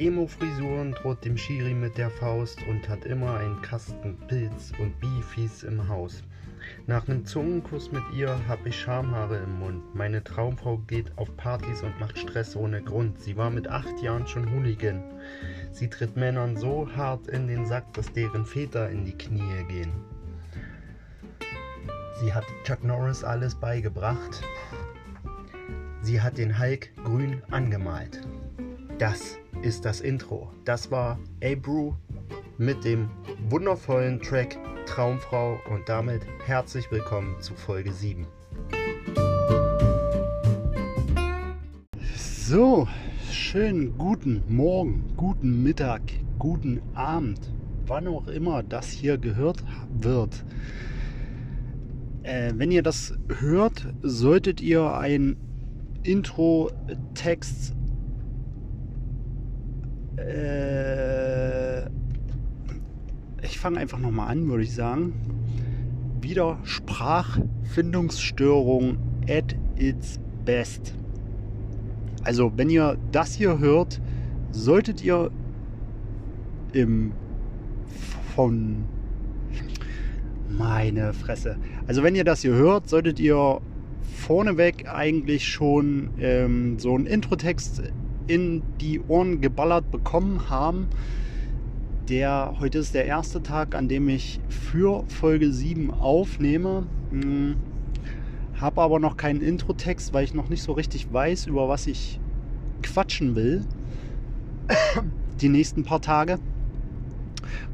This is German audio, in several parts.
Emo-Frisuren, droht dem Schiri mit der Faust und hat immer einen Kasten Pilz und Beefies im Haus. Nach nem Zungenkuss mit ihr hab ich Schamhaare im Mund. Meine Traumfrau geht auf Partys und macht Stress ohne Grund. Sie war mit acht Jahren schon Hooligan. Sie tritt Männern so hart in den Sack, dass deren Väter in die Knie gehen. Sie hat Chuck Norris alles beigebracht. Sie hat den Hulk grün angemalt. Das ist das Intro. Das war Abrew mit dem wundervollen Track Traumfrau und damit herzlich willkommen zu Folge 7. So, schönen guten Morgen, guten Mittag, guten Abend, wann auch immer das hier gehört wird. Äh, wenn ihr das hört, solltet ihr ein Intro-Text äh, ich fange einfach nochmal an, würde ich sagen. Wieder Sprachfindungsstörung at its best. Also, wenn ihr das hier hört, solltet ihr im von meine Fresse. Also, wenn ihr das hier hört, solltet ihr vorneweg eigentlich schon ähm, so einen Introtext in die Ohren geballert bekommen haben. Der, heute ist der erste Tag, an dem ich für Folge 7 aufnehme. Hm, Habe aber noch keinen Introtext, weil ich noch nicht so richtig weiß, über was ich quatschen will. Die nächsten paar Tage.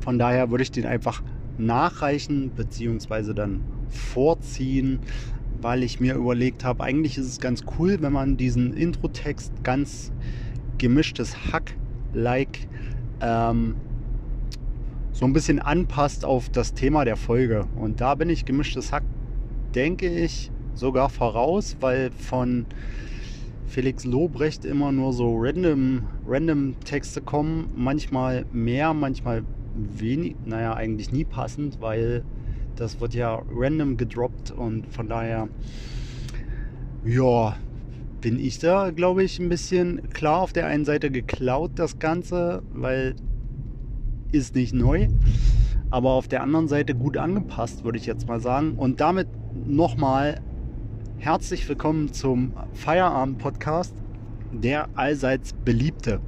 Von daher würde ich den einfach nachreichen bzw. dann vorziehen, weil ich mir überlegt habe, eigentlich ist es ganz cool, wenn man diesen Introtext ganz gemischtes Hack-like ähm, so ein bisschen anpasst auf das Thema der Folge. Und da bin ich gemischtes Hack, denke ich, sogar voraus, weil von Felix Lobrecht immer nur so random, random Texte kommen. Manchmal mehr, manchmal wenig, naja, eigentlich nie passend, weil das wird ja random gedroppt und von daher, ja, bin ich da, glaube ich, ein bisschen klar auf der einen Seite geklaut, das Ganze, weil ist nicht neu, aber auf der anderen Seite gut angepasst, würde ich jetzt mal sagen. Und damit nochmal herzlich willkommen zum Feierabend-Podcast, der allseits beliebte.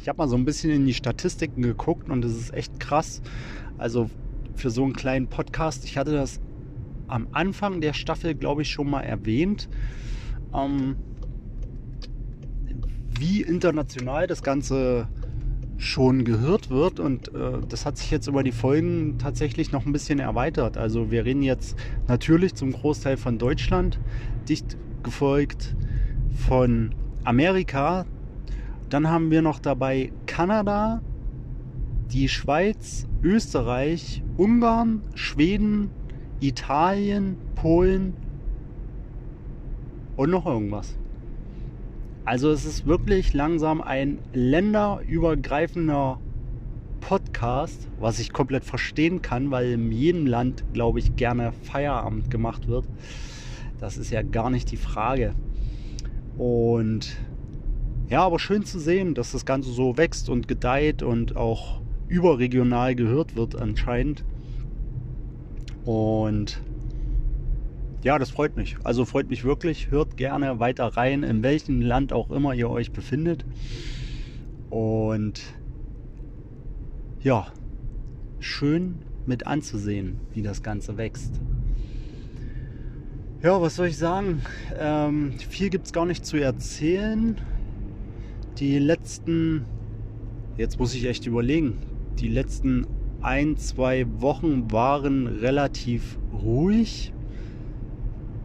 Ich habe mal so ein bisschen in die Statistiken geguckt und es ist echt krass. Also für so einen kleinen Podcast, ich hatte das am Anfang der Staffel, glaube ich, schon mal erwähnt. Ähm, wie international das Ganze schon gehört wird und äh, das hat sich jetzt über die Folgen tatsächlich noch ein bisschen erweitert. Also wir reden jetzt natürlich zum Großteil von Deutschland, dicht gefolgt von Amerika. Dann haben wir noch dabei Kanada, die Schweiz, Österreich, Ungarn, Schweden, Italien, Polen und noch irgendwas. Also es ist wirklich langsam ein länderübergreifender Podcast, was ich komplett verstehen kann, weil in jedem Land, glaube ich, gerne Feierabend gemacht wird. Das ist ja gar nicht die Frage. Und ja, aber schön zu sehen, dass das Ganze so wächst und gedeiht und auch überregional gehört wird anscheinend. Und ja, das freut mich. Also freut mich wirklich. Hört gerne weiter rein, in welchem Land auch immer ihr euch befindet. Und ja, schön mit anzusehen, wie das Ganze wächst. Ja, was soll ich sagen? Ähm, viel gibt es gar nicht zu erzählen. Die letzten, jetzt muss ich echt überlegen, die letzten ein, zwei Wochen waren relativ ruhig.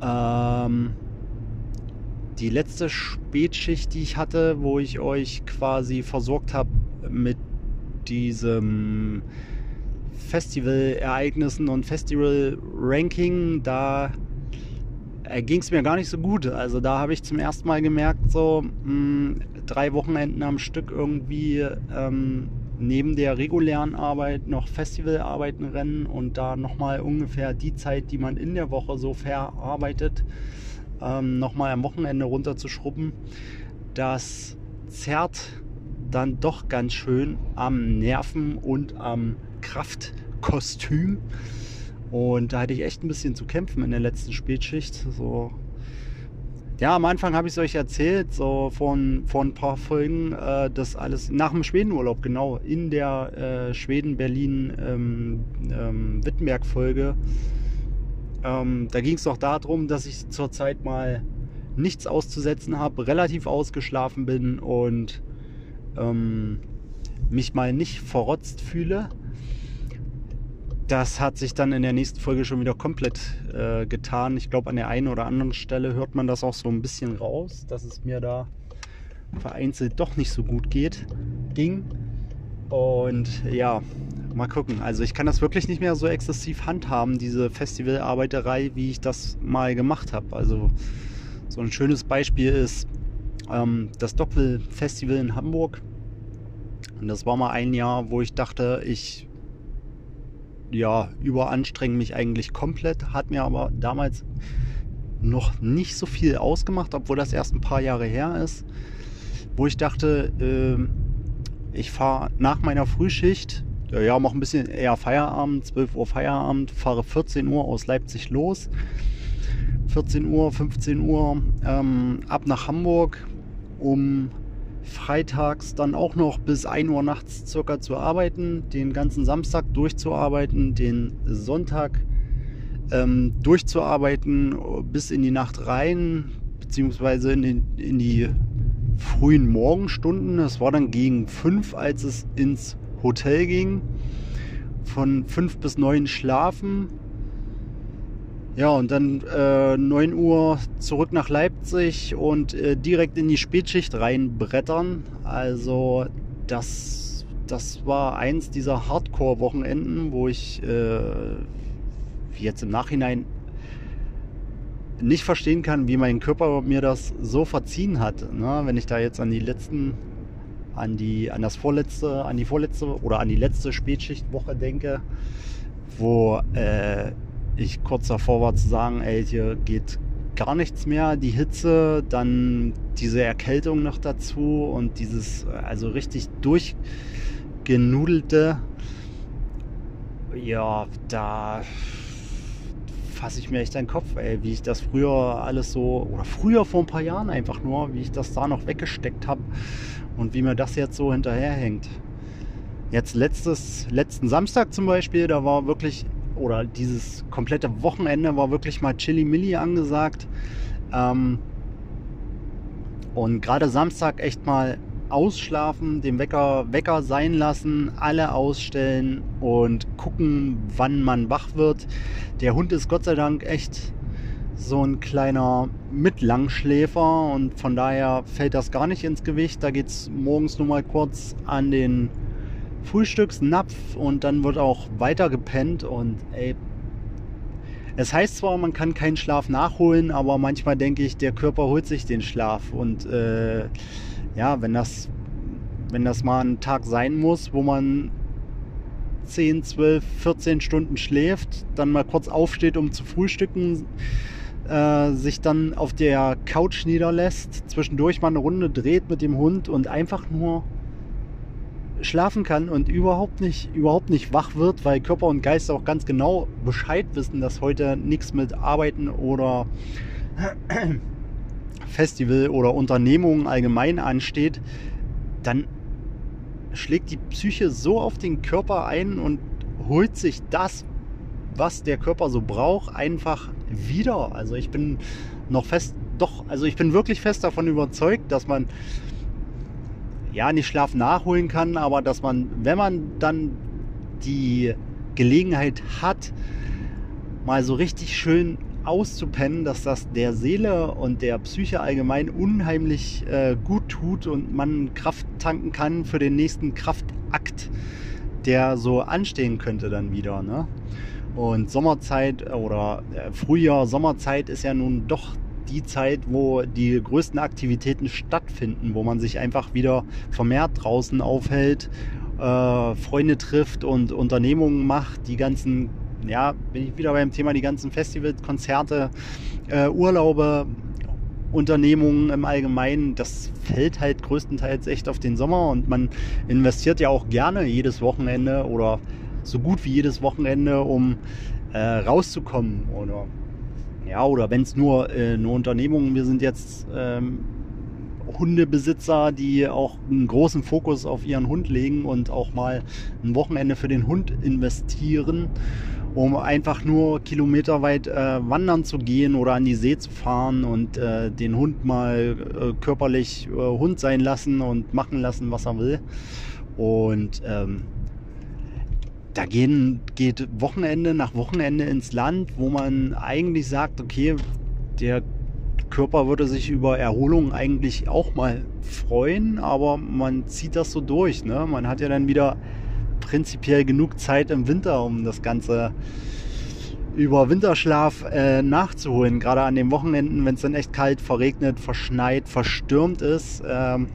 Ähm, die letzte Spätschicht, die ich hatte, wo ich euch quasi versorgt habe mit diesem Festival-Ereignissen und Festival-Ranking, da ging es mir gar nicht so gut. Also da habe ich zum ersten Mal gemerkt, so mh, hm, drei Wochenenden am Stück irgendwie ähm, neben der regulären Arbeit noch Festivalarbeiten rennen und da nochmal ungefähr die Zeit, die man in der Woche so verarbeitet, ähm, nochmal am Wochenende runterzuschrubben. Das zerrt dann doch ganz schön am Nerven und am Kraftkostüm. Und da hatte ich echt ein bisschen zu kämpfen in der letzten Spätschicht. So ja, am Anfang habe ich es euch erzählt, so von, von ein paar Folgen, äh, das alles nach dem Schwedenurlaub, genau, in der äh, Schweden-Berlin-Wittenberg-Folge. Ähm, ähm, da ging es doch darum, dass ich zurzeit mal nichts auszusetzen habe, relativ ausgeschlafen bin und ähm, mich mal nicht verrotzt fühle das hat sich dann in der nächsten Folge schon wieder komplett äh, getan. Ich glaube, an der einen oder anderen Stelle hört man das auch so ein bisschen raus, dass es mir da vereinzelt doch nicht so gut geht, ging. Und ja, mal gucken. Also ich kann das wirklich nicht mehr so exzessiv handhaben, diese Festivalarbeiterei, wie ich das mal gemacht habe. Also so ein schönes Beispiel ist ähm, das Doppelfestival in Hamburg. Und das war mal ein Jahr, wo ich dachte, ich ja, überanstrengen mich eigentlich komplett, hat mir aber damals noch nicht so viel ausgemacht, obwohl das erst ein paar Jahre her ist, wo ich dachte, äh, ich fahre nach meiner Frühschicht, äh, ja, mach ein bisschen eher Feierabend, 12 Uhr Feierabend, fahre 14 Uhr aus Leipzig los, 14 Uhr, 15 Uhr ähm, ab nach Hamburg, um freitags dann auch noch bis 1 Uhr nachts circa zu arbeiten, den ganzen Samstag durchzuarbeiten, den Sonntag ähm, durchzuarbeiten bis in die Nacht rein, beziehungsweise in, den, in die frühen Morgenstunden. Es war dann gegen 5, als es ins Hotel ging. Von 5 bis 9 schlafen, ja, und dann äh, 9 Uhr zurück nach Leipzig und äh, direkt in die Spätschicht reinbrettern. Also das, das war eins dieser Hardcore-Wochenenden, wo ich äh, jetzt im Nachhinein nicht verstehen kann, wie mein Körper mir das so verziehen hat. Ne? Wenn ich da jetzt an die letzten, an die, an das vorletzte, an die vorletzte oder an die letzte Spätschichtwoche denke, wo äh, ich kurz davor war zu sagen, ey, hier geht gar nichts mehr, die Hitze, dann diese Erkältung noch dazu und dieses, also richtig durchgenudelte, ja, da fasse ich mir echt den Kopf, ey, wie ich das früher alles so, oder früher vor ein paar Jahren einfach nur, wie ich das da noch weggesteckt habe und wie mir das jetzt so hinterherhängt. Jetzt letztes, letzten Samstag zum Beispiel, da war wirklich oder dieses komplette Wochenende war wirklich mal Chili Milli angesagt. Ähm, und gerade Samstag echt mal ausschlafen, den Wecker, Wecker sein lassen, alle ausstellen und gucken, wann man wach wird. Der Hund ist Gott sei Dank echt so ein kleiner Mitlangschläfer und von daher fällt das gar nicht ins Gewicht. Da geht es morgens nur mal kurz an den Frühstücksnapf und dann wird auch weiter gepennt und ey, es heißt zwar, man kann keinen Schlaf nachholen, aber manchmal denke ich, der Körper holt sich den Schlaf und äh, ja, wenn das, wenn das mal ein Tag sein muss, wo man 10, 12, 14 Stunden schläft, dann mal kurz aufsteht, um zu frühstücken, äh, sich dann auf der Couch niederlässt, zwischendurch mal eine Runde dreht mit dem Hund und einfach nur schlafen kann und überhaupt nicht, überhaupt nicht wach wird, weil Körper und Geist auch ganz genau Bescheid wissen, dass heute nichts mit Arbeiten oder Festival oder Unternehmungen allgemein ansteht, dann schlägt die Psyche so auf den Körper ein und holt sich das, was der Körper so braucht, einfach wieder. Also ich bin noch fest, doch, also ich bin wirklich fest davon überzeugt, dass man ja, nicht Schlaf nachholen kann, aber dass man, wenn man dann die Gelegenheit hat, mal so richtig schön auszupennen, dass das der Seele und der Psyche allgemein unheimlich äh, gut tut und man Kraft tanken kann für den nächsten Kraftakt, der so anstehen könnte dann wieder. Ne? Und Sommerzeit oder äh, Frühjahr, Sommerzeit ist ja nun doch die Zeit, wo die größten Aktivitäten stattfinden, wo man sich einfach wieder vermehrt draußen aufhält, äh, Freunde trifft und Unternehmungen macht, die ganzen, ja, bin ich wieder beim Thema, die ganzen Festivals, Konzerte, äh, Urlaube Unternehmungen im Allgemeinen, das fällt halt größtenteils echt auf den Sommer und man investiert ja auch gerne jedes Wochenende oder so gut wie jedes Wochenende, um äh, rauszukommen oder ja, oder wenn es nur äh, eine Unternehmung, wir sind jetzt ähm, Hundebesitzer, die auch einen großen Fokus auf ihren Hund legen und auch mal ein Wochenende für den Hund investieren, um einfach nur kilometerweit äh, wandern zu gehen oder an die See zu fahren und äh, den Hund mal äh, körperlich äh, Hund sein lassen und machen lassen, was er will. Und ähm, da gehen, geht Wochenende nach Wochenende ins Land, wo man eigentlich sagt, okay, der Körper würde sich über Erholung eigentlich auch mal freuen, aber man zieht das so durch. Ne? Man hat ja dann wieder prinzipiell genug Zeit im Winter, um das Ganze über Winterschlaf äh, nachzuholen. Gerade an den Wochenenden, wenn es dann echt kalt, verregnet, verschneit, verstürmt ist. Ähm,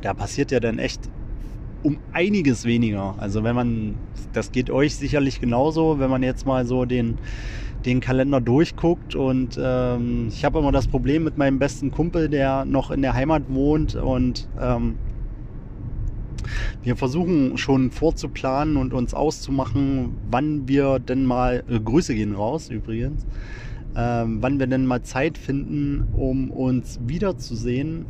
da passiert ja dann echt um einiges weniger. Also wenn man, das geht euch sicherlich genauso, wenn man jetzt mal so den den Kalender durchguckt. Und ähm, ich habe immer das Problem mit meinem besten Kumpel, der noch in der Heimat wohnt. Und ähm, wir versuchen schon vorzuplanen und uns auszumachen, wann wir denn mal, äh, Grüße gehen raus übrigens, ähm, wann wir denn mal Zeit finden, um uns wiederzusehen.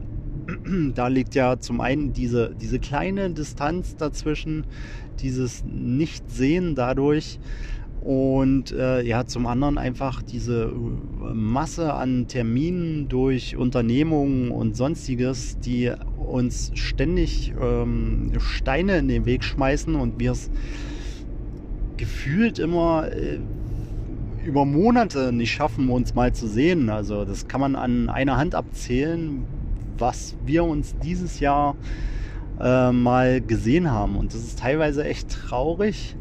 Da liegt ja zum einen diese, diese kleine Distanz dazwischen, dieses Nichtsehen dadurch, und äh, ja, zum anderen einfach diese äh, Masse an Terminen durch Unternehmungen und sonstiges, die uns ständig ähm, Steine in den Weg schmeißen und wir es gefühlt immer äh, über Monate nicht schaffen, uns mal zu sehen. Also das kann man an einer Hand abzählen, was wir uns dieses Jahr äh, mal gesehen haben. Und das ist teilweise echt traurig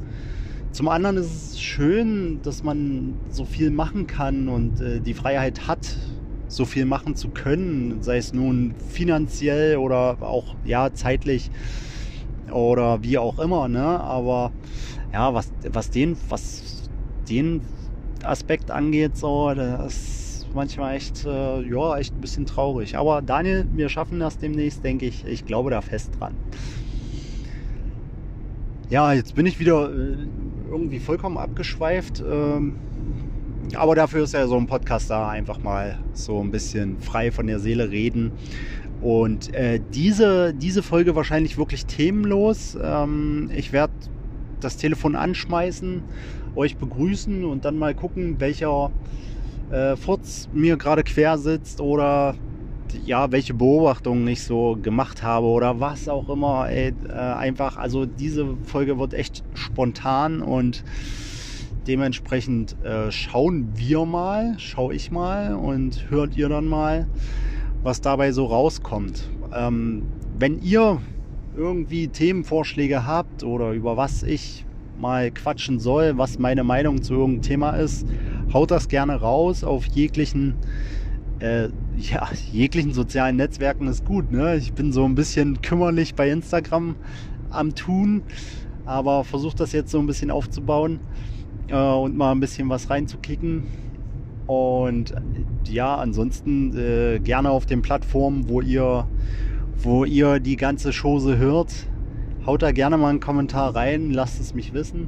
zum anderen ist es schön, dass man so viel machen kann und äh, die Freiheit hat, so viel machen zu können, sei es nun finanziell oder auch ja zeitlich oder wie auch immer. Ne? Aber ja, was, was den, was den Aspekt angeht, so, das manchmal echt, äh, ja, echt ein bisschen traurig. Aber Daniel, wir schaffen das demnächst, denke ich. Ich glaube da fest dran. Ja, jetzt bin ich wieder äh, irgendwie vollkommen abgeschweift. Ähm, aber dafür ist ja so ein Podcast da, einfach mal so ein bisschen frei von der Seele reden. Und äh, diese, diese Folge wahrscheinlich wirklich themenlos. Ähm, ich werde das Telefon anschmeißen, euch begrüßen und dann mal gucken, welcher äh, Furz mir gerade quer sitzt oder ja, welche Beobachtungen ich so gemacht habe oder was auch immer. Ey, äh, einfach, also diese Folge wird echt spontan und dementsprechend äh, schauen wir mal, schaue ich mal und hört ihr dann mal, was dabei so rauskommt. Ähm, wenn ihr irgendwie Themenvorschläge habt oder über was ich mal quatschen soll, was meine Meinung zu irgendeinem Thema ist, haut das gerne raus auf jeglichen äh, ja, jeglichen sozialen Netzwerken ist gut. Ne? Ich bin so ein bisschen kümmerlich bei Instagram am Tun, aber versuche das jetzt so ein bisschen aufzubauen äh, und mal ein bisschen was reinzukicken. Und ja, ansonsten äh, gerne auf den Plattformen, wo ihr, wo ihr die ganze Chose hört. Haut da gerne mal einen Kommentar rein, lasst es mich wissen.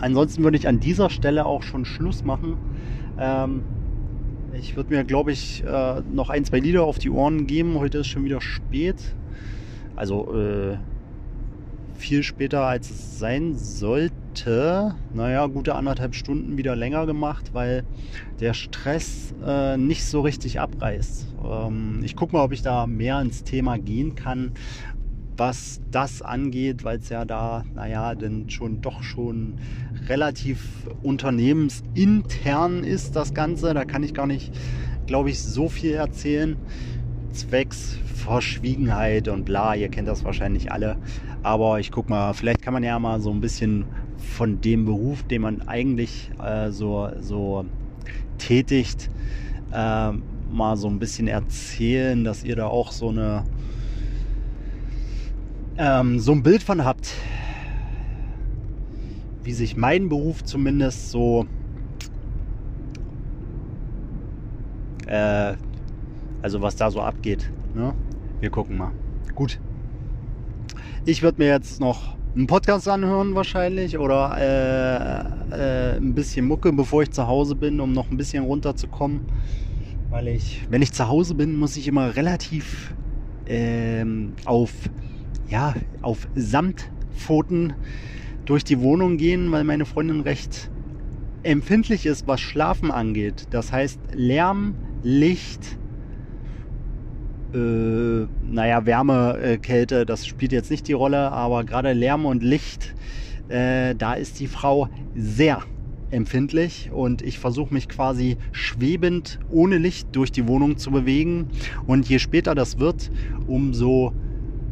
Ansonsten würde ich an dieser Stelle auch schon Schluss machen. Ähm, ich würde mir, glaube ich, äh, noch ein, zwei Lieder auf die Ohren geben. Heute ist schon wieder spät. Also äh, viel später, als es sein sollte. Naja, gute anderthalb Stunden wieder länger gemacht, weil der Stress äh, nicht so richtig abreißt. Ähm, ich gucke mal, ob ich da mehr ins Thema gehen kann, was das angeht, weil es ja da, naja, denn schon doch schon relativ unternehmensintern ist, das Ganze. Da kann ich gar nicht, glaube ich, so viel erzählen. Zwecks Verschwiegenheit und bla, ihr kennt das wahrscheinlich alle. Aber ich guck mal, vielleicht kann man ja mal so ein bisschen von dem Beruf, den man eigentlich äh, so, so tätigt, äh, mal so ein bisschen erzählen, dass ihr da auch so eine ähm, so ein Bild von habt, wie sich mein Beruf zumindest so, äh, Also was da so abgeht. Ne? Wir gucken mal. Gut. Ich würde mir jetzt noch einen Podcast anhören wahrscheinlich oder äh, äh, ein bisschen Mucke, bevor ich zu Hause bin, um noch ein bisschen runterzukommen. Weil ich, wenn ich zu Hause bin, muss ich immer relativ ähm, auf, ja, auf Samtpfoten durch die Wohnung gehen, weil meine Freundin recht empfindlich ist, was Schlafen angeht. Das heißt Lärm, Licht, äh, naja, Wärme, äh, Kälte, das spielt jetzt nicht die Rolle, aber gerade Lärm und Licht, äh, da ist die Frau sehr empfindlich und ich versuche mich quasi schwebend ohne Licht durch die Wohnung zu bewegen. Und je später das wird, umso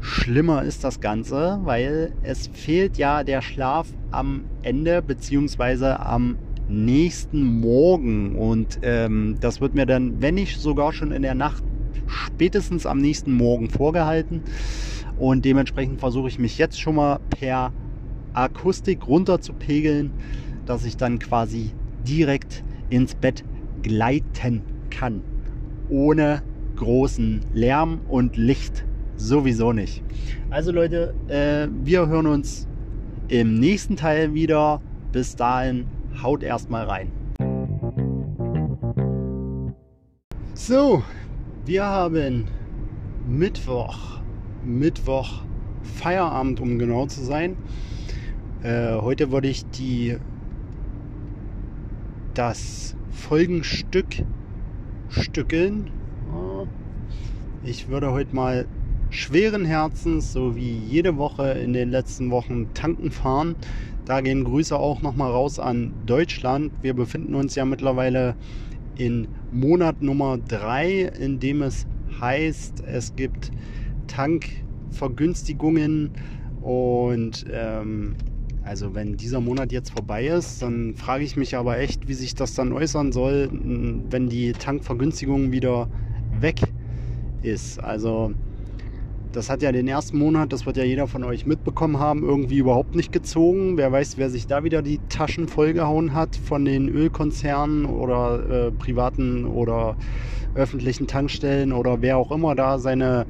schlimmer ist das Ganze, weil es fehlt ja der Schlaf am Ende beziehungsweise am nächsten Morgen. Und ähm, das wird mir dann, wenn nicht sogar schon in der Nacht, spätestens am nächsten Morgen vorgehalten. Und dementsprechend versuche ich mich jetzt schon mal per Akustik runter zu pegeln, dass ich dann quasi direkt ins Bett gleiten kann. Ohne großen Lärm und Licht sowieso nicht. Also Leute, äh, wir hören uns im nächsten Teil wieder. Bis dahin, haut erstmal rein. So, wir haben Mittwoch, Mittwoch Feierabend, um genau zu sein. Äh, heute wollte ich die das Folgenstück stückeln. Ich würde heute mal schweren Herzens, so wie jede Woche in den letzten Wochen, tanken fahren. Da gehen Grüße auch nochmal raus an Deutschland. Wir befinden uns ja mittlerweile in Monat Nummer 3, in dem es heißt, es gibt Tankvergünstigungen und ähm, also wenn dieser Monat jetzt vorbei ist, dann frage ich mich aber echt, wie sich das dann äußern soll, wenn die Tankvergünstigung wieder weg ist. Also das hat ja den ersten Monat, das wird ja jeder von euch mitbekommen haben, irgendwie überhaupt nicht gezogen. Wer weiß, wer sich da wieder die Taschen vollgehauen hat von den Ölkonzernen oder äh, privaten oder öffentlichen Tankstellen oder wer auch immer da seine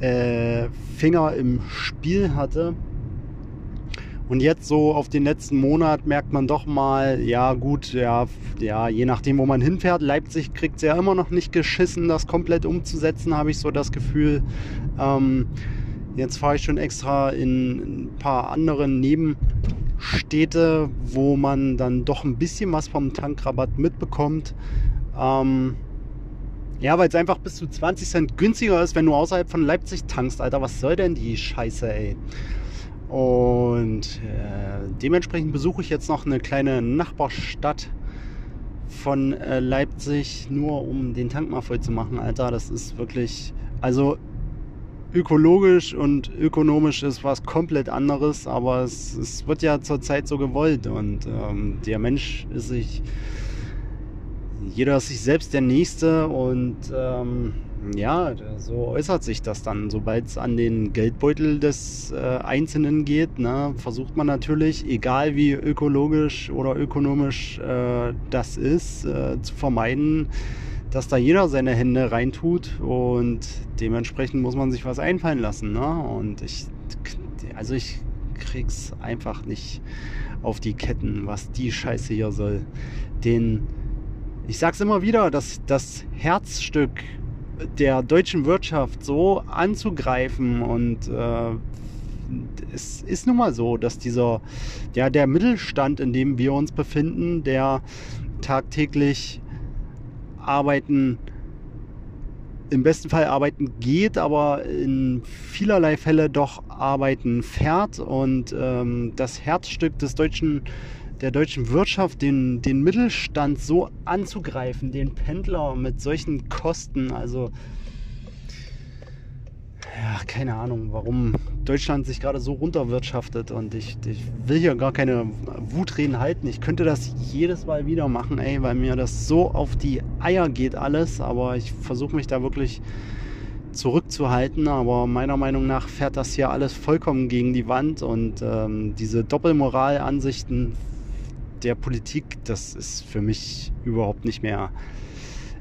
äh, Finger im Spiel hatte. Und jetzt so auf den letzten Monat merkt man doch mal, ja gut, ja, ja, je nachdem, wo man hinfährt, Leipzig kriegt es ja immer noch nicht geschissen, das komplett umzusetzen, habe ich so das Gefühl. Ähm, jetzt fahre ich schon extra in ein paar andere Nebenstädte, wo man dann doch ein bisschen was vom Tankrabatt mitbekommt. Ähm, ja, weil es einfach bis zu 20 Cent günstiger ist, wenn du außerhalb von Leipzig tankst, Alter. Was soll denn die Scheiße, ey? Und äh, dementsprechend besuche ich jetzt noch eine kleine Nachbarstadt von äh, Leipzig, nur um den Tank mal voll zu machen, Alter. Das ist wirklich, also ökologisch und ökonomisch ist was komplett anderes, aber es, es wird ja zurzeit so gewollt und ähm, der Mensch ist sich, jeder ist sich selbst der Nächste und ähm, ja, so äußert sich das dann. Sobald es an den Geldbeutel des äh, Einzelnen geht, ne, versucht man natürlich, egal wie ökologisch oder ökonomisch äh, das ist, äh, zu vermeiden, dass da jeder seine Hände reintut und dementsprechend muss man sich was einfallen lassen. Ne? Und ich, also ich krieg's einfach nicht auf die Ketten, was die Scheiße hier soll. Den, ich sag's immer wieder, dass das Herzstück der deutschen Wirtschaft so anzugreifen und äh, es ist nun mal so, dass dieser, ja, der Mittelstand, in dem wir uns befinden, der tagtäglich arbeiten, im besten Fall arbeiten geht, aber in vielerlei Fälle doch arbeiten fährt und ähm, das Herzstück des deutschen der deutschen Wirtschaft, den, den Mittelstand so anzugreifen, den Pendler mit solchen Kosten. Also, ja, keine Ahnung, warum Deutschland sich gerade so runterwirtschaftet. Und ich, ich will hier gar keine Wutreden halten. Ich könnte das jedes Mal wieder machen, ey, weil mir das so auf die Eier geht alles. Aber ich versuche mich da wirklich zurückzuhalten, aber meiner Meinung nach fährt das hier alles vollkommen gegen die Wand und ähm, diese Doppelmoralansichten der Politik, das ist für mich überhaupt nicht mehr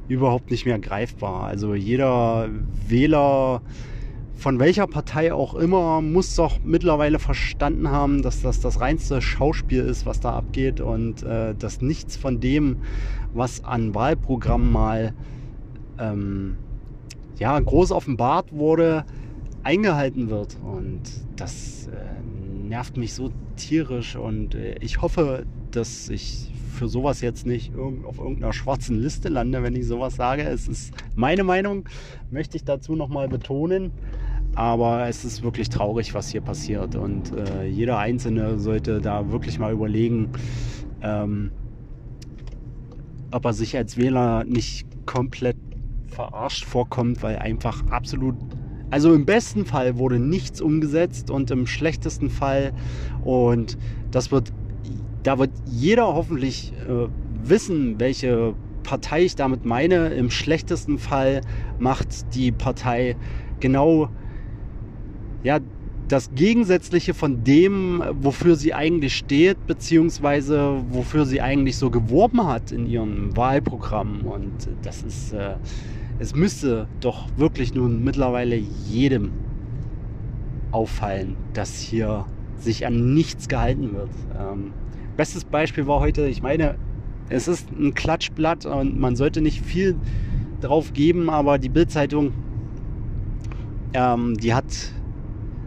überhaupt nicht mehr greifbar. Also jeder Wähler von welcher Partei auch immer muss doch mittlerweile verstanden haben, dass das das reinste Schauspiel ist, was da abgeht und äh, dass nichts von dem, was an Wahlprogrammen mal ähm, ja, groß offenbart wurde, eingehalten wird. Und das äh, nervt mich so tierisch und äh, ich hoffe, dass ich für sowas jetzt nicht auf irgendeiner schwarzen Liste lande, wenn ich sowas sage. Es ist meine Meinung, möchte ich dazu nochmal betonen. Aber es ist wirklich traurig, was hier passiert. Und äh, jeder Einzelne sollte da wirklich mal überlegen, ähm, ob er sich als Wähler nicht komplett verarscht vorkommt, weil einfach absolut also im besten Fall wurde nichts umgesetzt und im schlechtesten Fall und das wird da wird jeder hoffentlich äh, wissen, welche Partei ich damit meine. Im schlechtesten Fall macht die Partei genau ja, das Gegensätzliche von dem, wofür sie eigentlich steht, beziehungsweise wofür sie eigentlich so geworben hat in ihrem Wahlprogramm. Und das ist, äh, es müsste doch wirklich nun mittlerweile jedem auffallen, dass hier sich an nichts gehalten wird. Ähm, Bestes Beispiel war heute, ich meine, es ist ein Klatschblatt und man sollte nicht viel drauf geben, aber die Bildzeitung, ähm, die hat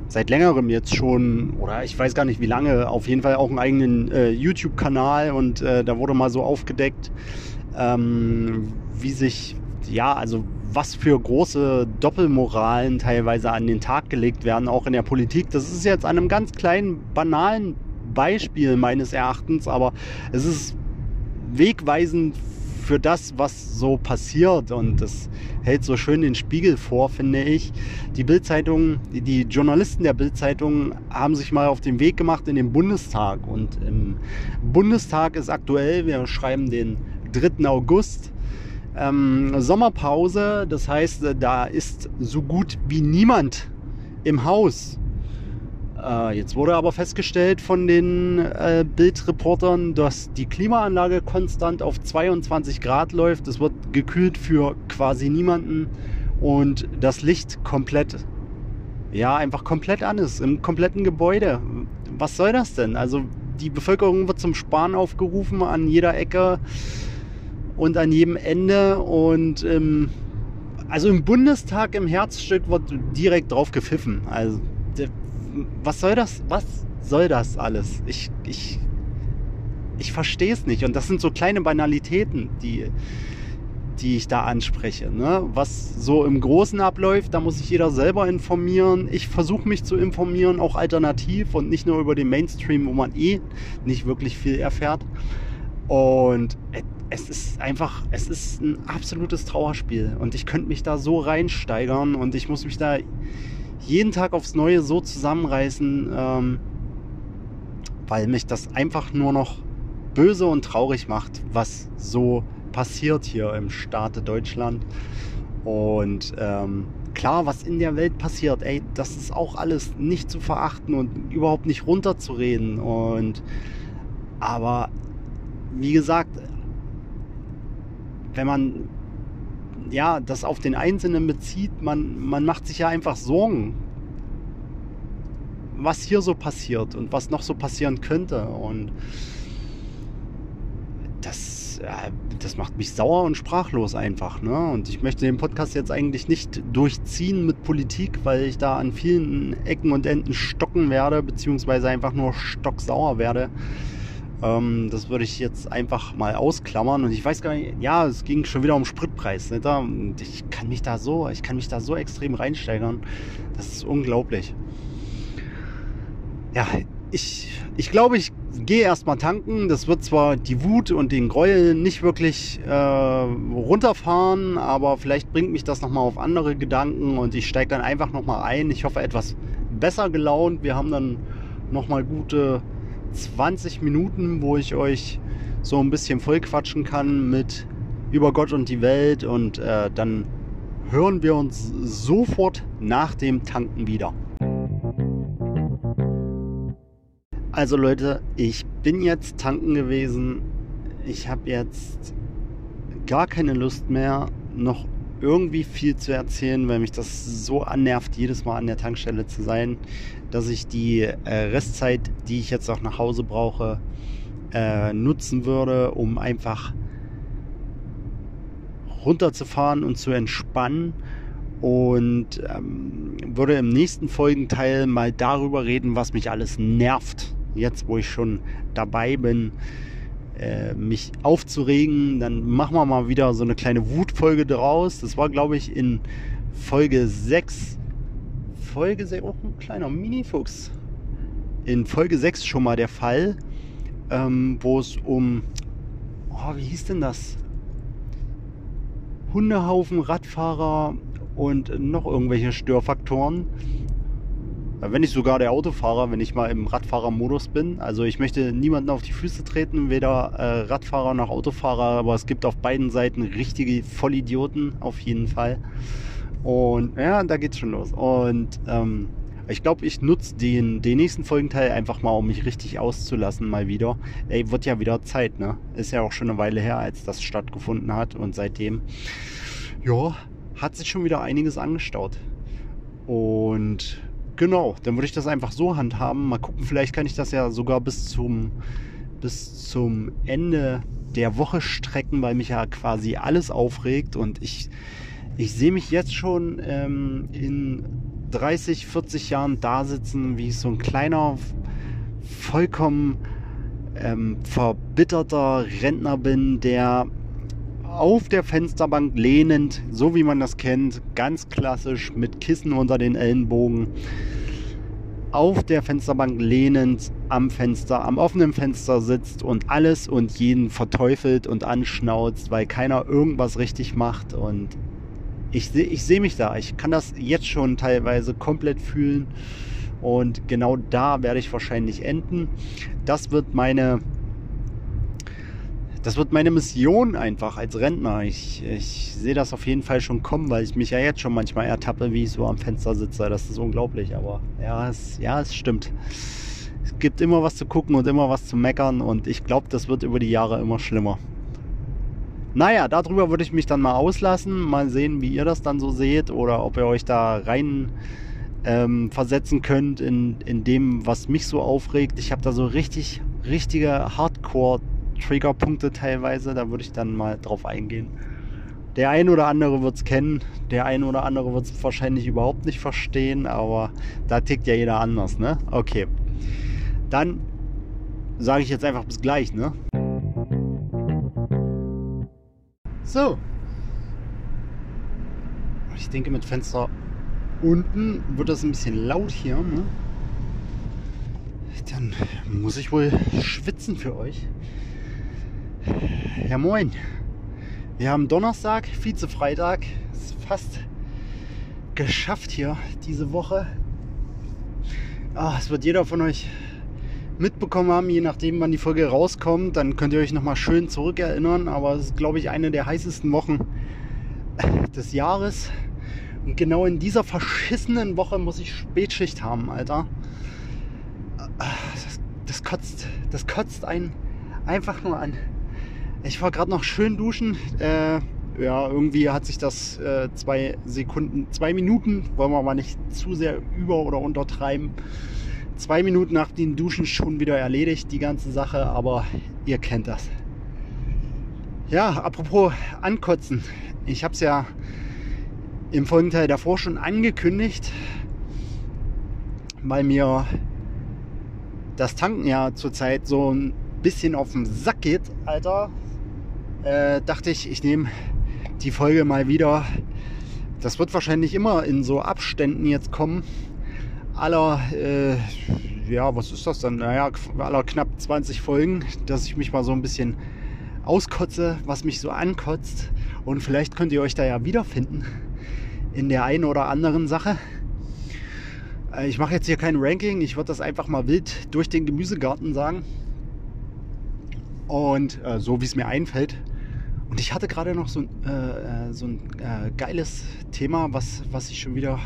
seit längerem jetzt schon, oder ich weiß gar nicht wie lange, auf jeden Fall auch einen eigenen äh, YouTube-Kanal und äh, da wurde mal so aufgedeckt, ähm, wie sich, ja, also was für große Doppelmoralen teilweise an den Tag gelegt werden, auch in der Politik. Das ist jetzt an einem ganz kleinen, banalen Beispiel meines Erachtens, aber es ist wegweisend für das, was so passiert und das hält so schön den Spiegel vor, finde ich. Die Bildzeitung, die Journalisten der Bildzeitung haben sich mal auf den Weg gemacht in den Bundestag und im Bundestag ist aktuell, wir schreiben den 3. August, ähm, Sommerpause, das heißt, da ist so gut wie niemand im Haus. Äh, jetzt wurde aber festgestellt von den äh, Bildreportern, dass die Klimaanlage konstant auf 22 Grad läuft. Es wird gekühlt für quasi niemanden und das Licht komplett, ja, einfach komplett an ist, im kompletten Gebäude. Was soll das denn? Also die Bevölkerung wird zum Sparen aufgerufen an jeder Ecke und an jedem Ende und ähm, also im Bundestag im Herzstück wird direkt drauf gepfiffen. Also was soll das? Was soll das alles? Ich, ich, ich verstehe es nicht. Und das sind so kleine Banalitäten, die, die ich da anspreche. Ne? Was so im Großen abläuft, da muss sich jeder selber informieren. Ich versuche mich zu informieren, auch alternativ und nicht nur über den Mainstream, wo man eh nicht wirklich viel erfährt. Und es ist einfach, es ist ein absolutes Trauerspiel. Und ich könnte mich da so reinsteigern und ich muss mich da jeden Tag aufs Neue so zusammenreißen, ähm, weil mich das einfach nur noch böse und traurig macht, was so passiert hier im Staate Deutschland. Und ähm, klar, was in der Welt passiert, ey, das ist auch alles nicht zu verachten und überhaupt nicht runterzureden. Und aber wie gesagt, wenn man ja, das auf den Einzelnen bezieht, man, man macht sich ja einfach Sorgen, was hier so passiert und was noch so passieren könnte. Und das, ja, das macht mich sauer und sprachlos einfach. Ne? Und ich möchte den Podcast jetzt eigentlich nicht durchziehen mit Politik, weil ich da an vielen Ecken und Enden stocken werde, beziehungsweise einfach nur stocksauer werde. Ähm, das würde ich jetzt einfach mal ausklammern. Und ich weiß gar nicht, ja, es ging schon wieder um Spritpreis. Nicht? Und ich kann mich da so, ich kann mich da so extrem reinsteigern. Das ist unglaublich. Ja, ich, ich glaube, ich gehe erstmal tanken. Das wird zwar die Wut und den Gräuel nicht wirklich äh, runterfahren, aber vielleicht bringt mich das nochmal auf andere Gedanken und ich steige dann einfach nochmal ein. Ich hoffe, etwas besser gelaunt. Wir haben dann nochmal gute 20 Minuten, wo ich euch so ein bisschen vollquatschen kann mit über Gott und die Welt und äh, dann hören wir uns sofort nach dem Tanken wieder. Also Leute, ich bin jetzt tanken gewesen. Ich habe jetzt gar keine Lust mehr, noch irgendwie viel zu erzählen, weil mich das so annervt, jedes Mal an der Tankstelle zu sein, dass ich die äh, Restzeit, die ich jetzt auch nach Hause brauche, äh, nutzen würde, um einfach runterzufahren und zu entspannen und ähm, würde im nächsten Folgenteil mal darüber reden, was mich alles nervt, jetzt wo ich schon dabei bin, äh, mich aufzuregen. Dann machen wir mal wieder so eine kleine Wutfolge draus. Das war, glaube ich, in Folge 6. Folge 6, auch ein kleiner Minifuchs. In Folge 6 schon mal der Fall, ähm, wo es um, oh, wie hieß denn das? Hundehaufen, Radfahrer und noch irgendwelche Störfaktoren. Wenn nicht sogar der Autofahrer, wenn ich mal im Radfahrermodus bin. Also ich möchte niemanden auf die Füße treten, weder äh, Radfahrer noch Autofahrer, aber es gibt auf beiden Seiten richtige Vollidioten auf jeden Fall. Und ja, da geht's schon los. Und ähm, ich glaube, ich nutze den, den nächsten Folgenteil einfach mal, um mich richtig auszulassen, mal wieder. Ey, wird ja wieder Zeit, ne? Ist ja auch schon eine Weile her, als das stattgefunden hat. Und seitdem, ja, hat sich schon wieder einiges angestaut. Und genau, dann würde ich das einfach so handhaben. Mal gucken, vielleicht kann ich das ja sogar bis zum, bis zum Ende der Woche strecken, weil mich ja quasi alles aufregt und ich, ich sehe mich jetzt schon ähm, in 30, 40 Jahren da sitzen, wie ich so ein kleiner, vollkommen ähm, verbitterter Rentner bin, der auf der Fensterbank lehnend, so wie man das kennt, ganz klassisch mit Kissen unter den Ellenbogen, auf der Fensterbank lehnend am Fenster, am offenen Fenster sitzt und alles und jeden verteufelt und anschnauzt, weil keiner irgendwas richtig macht und ich, ich sehe mich da. Ich kann das jetzt schon teilweise komplett fühlen. Und genau da werde ich wahrscheinlich enden. Das wird meine, das wird meine Mission einfach als Rentner. Ich, ich sehe das auf jeden Fall schon kommen, weil ich mich ja jetzt schon manchmal ertappe, wie ich so am Fenster sitze. Das ist unglaublich. Aber ja, es, ja, es stimmt. Es gibt immer was zu gucken und immer was zu meckern. Und ich glaube, das wird über die Jahre immer schlimmer. Naja, darüber würde ich mich dann mal auslassen. Mal sehen, wie ihr das dann so seht oder ob ihr euch da rein ähm, versetzen könnt in, in dem, was mich so aufregt. Ich habe da so richtig, richtige Hardcore-Triggerpunkte teilweise. Da würde ich dann mal drauf eingehen. Der ein oder andere wird es kennen, der ein oder andere wird es wahrscheinlich überhaupt nicht verstehen, aber da tickt ja jeder anders, ne? Okay. Dann sage ich jetzt einfach bis gleich, ne? So. Ich denke, mit Fenster unten wird das ein bisschen laut hier. Ne? Dann muss ich wohl schwitzen für euch. Ja, moin. Wir haben Donnerstag, Vize-Freitag. Ist fast geschafft hier diese Woche. Ah, es wird jeder von euch mitbekommen haben, je nachdem, wann die Folge rauskommt, dann könnt ihr euch nochmal schön zurückerinnern. Aber es ist, glaube ich, eine der heißesten Wochen des Jahres. Und genau in dieser verschissenen Woche muss ich Spätschicht haben, Alter. Das, das kotzt, das kotzt einen einfach nur an. Ich war gerade noch schön duschen. Äh, ja, irgendwie hat sich das äh, zwei Sekunden, zwei Minuten, wollen wir mal nicht zu sehr über- oder untertreiben, zwei Minuten nach dem Duschen schon wieder erledigt, die ganze Sache, aber ihr kennt das. Ja, apropos ankotzen. Ich habe es ja im Folgenteil davor schon angekündigt, weil mir das Tanken ja zurzeit so ein bisschen auf den Sack geht, Alter. Äh, dachte ich, ich nehme die Folge mal wieder. Das wird wahrscheinlich immer in so Abständen jetzt kommen aller, äh, ja, was ist das dann? Naja, aller knapp 20 Folgen, dass ich mich mal so ein bisschen auskotze, was mich so ankotzt. Und vielleicht könnt ihr euch da ja wiederfinden in der einen oder anderen Sache. Äh, ich mache jetzt hier kein Ranking, ich würde das einfach mal wild durch den Gemüsegarten sagen. Und äh, so wie es mir einfällt. Und ich hatte gerade noch so, äh, äh, so ein äh, geiles Thema, was, was ich schon wieder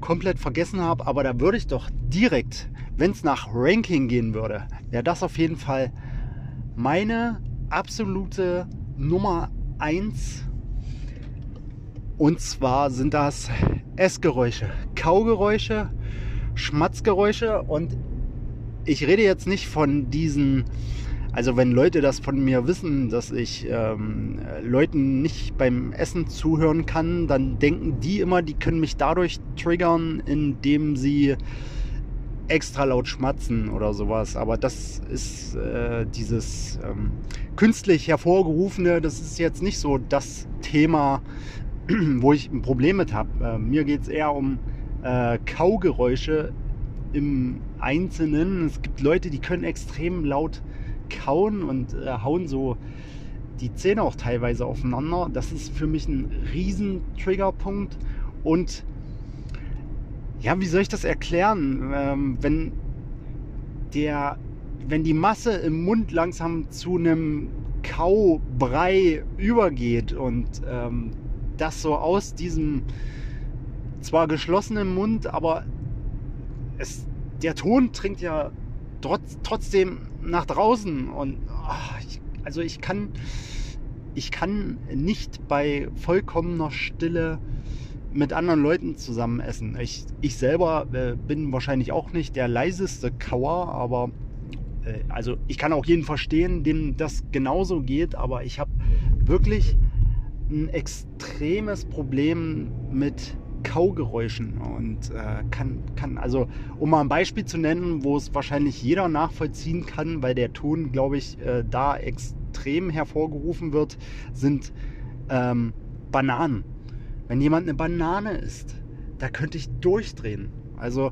komplett vergessen habe, aber da würde ich doch direkt, wenn es nach Ranking gehen würde, wäre das auf jeden Fall meine absolute Nummer 1. Und zwar sind das Essgeräusche, Kaugeräusche, Schmatzgeräusche und ich rede jetzt nicht von diesen, also wenn Leute das von mir wissen, dass ich ähm, Leuten nicht beim Essen zuhören kann, dann denken die immer, die können mich dadurch triggern, indem sie extra laut schmatzen oder sowas. Aber das ist äh, dieses ähm, künstlich hervorgerufene, das ist jetzt nicht so das Thema, wo ich ein Problem mit habe. Äh, mir geht es eher um äh, Kaugeräusche im Einzelnen. Es gibt Leute, die können extrem laut kauen und äh, hauen so die Zähne auch teilweise aufeinander. Das ist für mich ein riesen Triggerpunkt und ja, wie soll ich das erklären? Ähm, wenn der, wenn die Masse im Mund langsam zu einem Kaubrei übergeht und ähm, das so aus diesem zwar geschlossenen Mund, aber es, der Ton trinkt ja trotz, trotzdem nach draußen und ach, ich, also ich kann ich kann nicht bei vollkommener Stille mit anderen Leuten zusammen essen. Ich, ich selber äh, bin wahrscheinlich auch nicht der leiseste Kauer, aber äh, also ich kann auch jeden verstehen, dem das genauso geht, aber ich habe wirklich ein extremes Problem mit Kaugeräuschen und äh, kann, kann, also um mal ein Beispiel zu nennen, wo es wahrscheinlich jeder nachvollziehen kann, weil der Ton, glaube ich, äh, da extrem hervorgerufen wird, sind ähm, Bananen. Wenn jemand eine Banane isst, da könnte ich durchdrehen. Also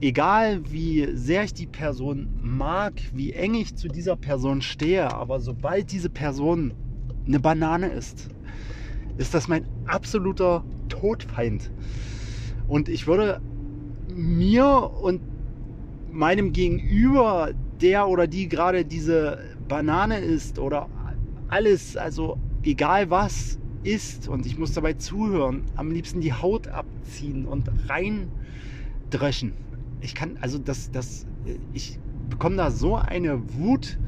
egal wie sehr ich die Person mag, wie eng ich zu dieser Person stehe, aber sobald diese Person eine Banane isst, ist das mein absoluter Todfeind. Und ich würde mir und meinem Gegenüber, der oder die gerade diese Banane isst oder alles, also egal was, isst und ich muss dabei zuhören, am liebsten die Haut abziehen und reindreschen. Ich kann, also das, das, ich bekomme da so eine Wut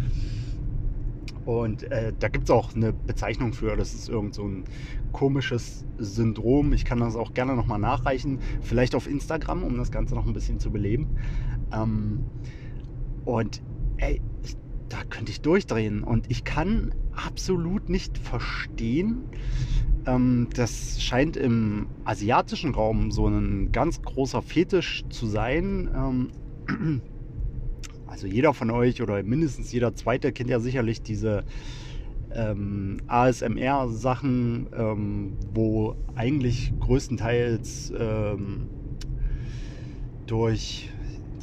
und äh, da gibt es auch eine Bezeichnung für, das ist irgend so ein komisches Syndrom. Ich kann das auch gerne nochmal nachreichen, vielleicht auf Instagram, um das Ganze noch ein bisschen zu beleben. Ähm, und ey, ich, da könnte ich durchdrehen und ich kann absolut nicht verstehen. Ähm, das scheint im asiatischen Raum so ein ganz großer Fetisch zu sein. Ähm, also jeder von euch oder mindestens jeder zweite kennt ja sicherlich diese ähm, ASMR-Sachen, ähm, wo eigentlich größtenteils ähm, durch